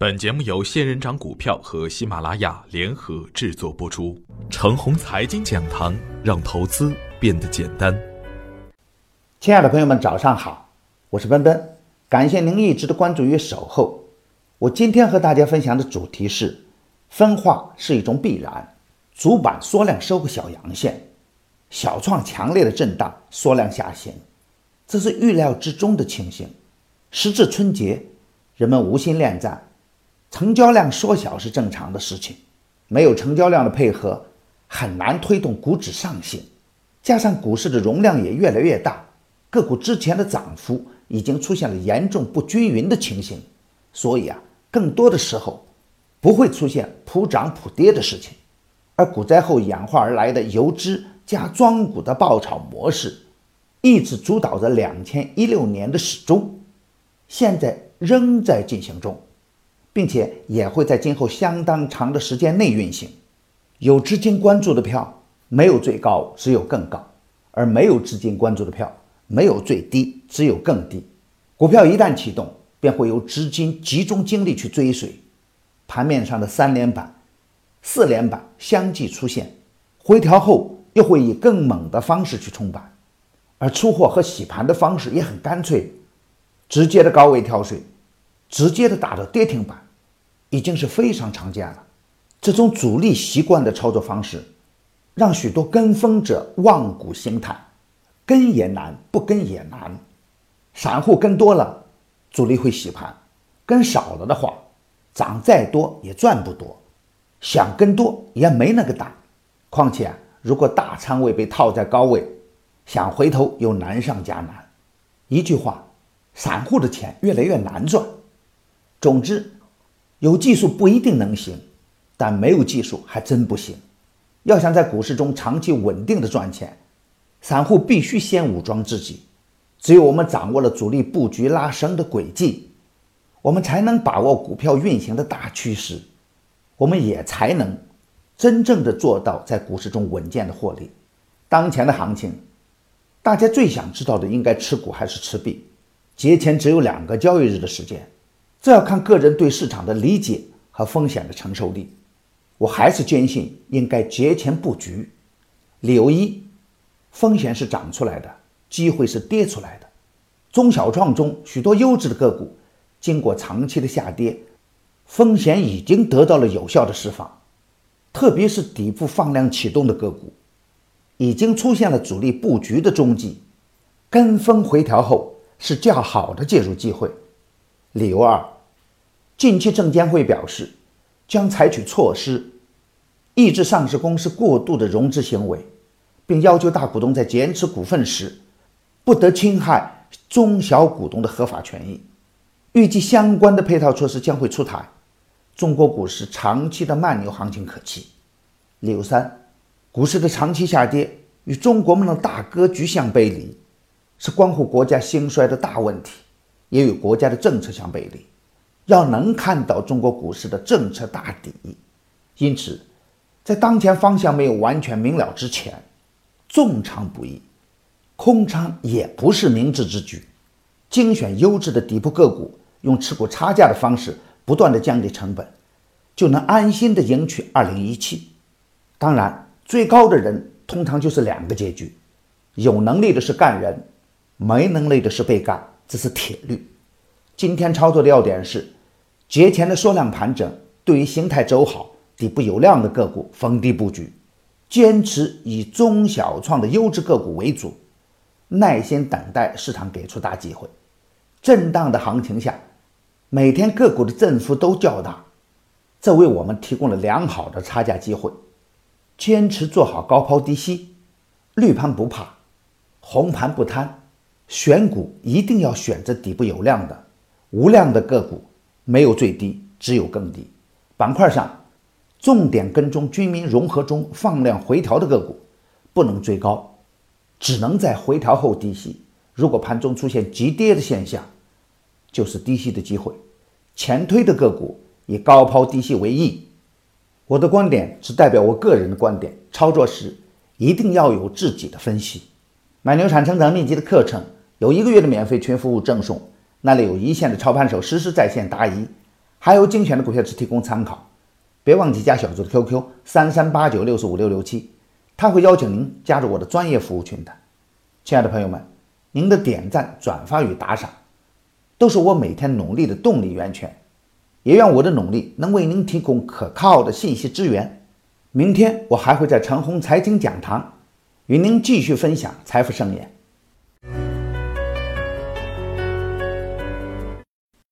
本节目由仙人掌股票和喜马拉雅联合制作播出。程红财经讲堂让投资变得简单。亲爱的朋友们，早上好，我是奔奔，感谢您一直的关注与守候。我今天和大家分享的主题是：分化是一种必然。主板缩量收个小阳线，小创强烈的震荡，缩量下行，这是预料之中的情形。时至春节，人们无心恋战。成交量缩小是正常的事情，没有成交量的配合，很难推动股指上行。加上股市的容量也越来越大，个股之前的涨幅已经出现了严重不均匀的情形，所以啊，更多的时候不会出现普涨普跌的事情。而股灾后演化而来的游资加庄股的爆炒模式，一直主导着两千一六年的始终，现在仍在进行中。并且也会在今后相当长的时间内运行。有资金关注的票，没有最高，只有更高；而没有资金关注的票，没有最低，只有更低。股票一旦启动，便会有资金集中精力去追随。盘面上的三连板、四连板相继出现，回调后又会以更猛的方式去冲板。而出货和洗盘的方式也很干脆，直接的高位跳水，直接的打到跌停板。已经是非常常见了。这种主力习惯的操作方式，让许多跟风者望股兴叹，跟也难，不跟也难。散户跟多了，主力会洗盘；跟少了的话，涨再多也赚不多。想跟多也没那个胆。况且，如果大仓位被套在高位，想回头又难上加难。一句话，散户的钱越来越难赚。总之。有技术不一定能行，但没有技术还真不行。要想在股市中长期稳定的赚钱，散户必须先武装自己。只有我们掌握了主力布局拉升的轨迹，我们才能把握股票运行的大趋势，我们也才能真正的做到在股市中稳健的获利。当前的行情，大家最想知道的应该持股还是持币？节前只有两个交易日的时间。这要看个人对市场的理解和风险的承受力。我还是坚信应该节前布局。理由一：风险是涨出来的，机会是跌出来的。中小创中许多优质的个股，经过长期的下跌，风险已经得到了有效的释放。特别是底部放量启动的个股，已经出现了主力布局的踪迹。跟风回调后是较好的介入机会。理由二，近期证监会表示，将采取措施，抑制上市公司过度的融资行为，并要求大股东在减持股份时，不得侵害中小股东的合法权益。预计相关的配套措施将会出台，中国股市长期的慢牛行情可期。理由三，股市的长期下跌与中国梦的大格局相背离，是关乎国家兴衰的大问题。也与国家的政策相背离，要能看到中国股市的政策大底，因此，在当前方向没有完全明了之前，重仓不易，空仓也不是明智之举。精选优质的底部个股，用持股差价的方式不断的降低成本，就能安心的赢取二零一七。当然，最高的人通常就是两个结局：有能力的是干人，没能力的是被干。这是铁律。今天操作的要点是，节前的缩量盘整，对于形态走好、底部有量的个股逢低布局，坚持以中小创的优质个股为主，耐心等待市场给出大机会。震荡的行情下，每天个股的振幅都较大，这为我们提供了良好的差价机会。坚持做好高抛低吸，绿盘不怕，红盘不贪。选股一定要选择底部有量的、无量的个股，没有最低，只有更低。板块上，重点跟踪军民融合中放量回调的个股，不能追高，只能在回调后低吸。如果盘中出现急跌的现象，就是低吸的机会。前推的个股以高抛低吸为宜。我的观点只代表我个人的观点，操作时一定要有自己的分析。买牛产成长秘籍的课程。有一个月的免费群服务赠送，那里有一线的操盘手实时在线答疑，还有精选的股票只提供参考，别忘记加小组的 QQ 三三八九六四五六六七，他会邀请您加入我的专业服务群的。亲爱的朋友们，您的点赞、转发与打赏，都是我每天努力的动力源泉。也愿我的努力能为您提供可靠的信息资源。明天我还会在陈红财经讲堂与您继续分享财富盛宴。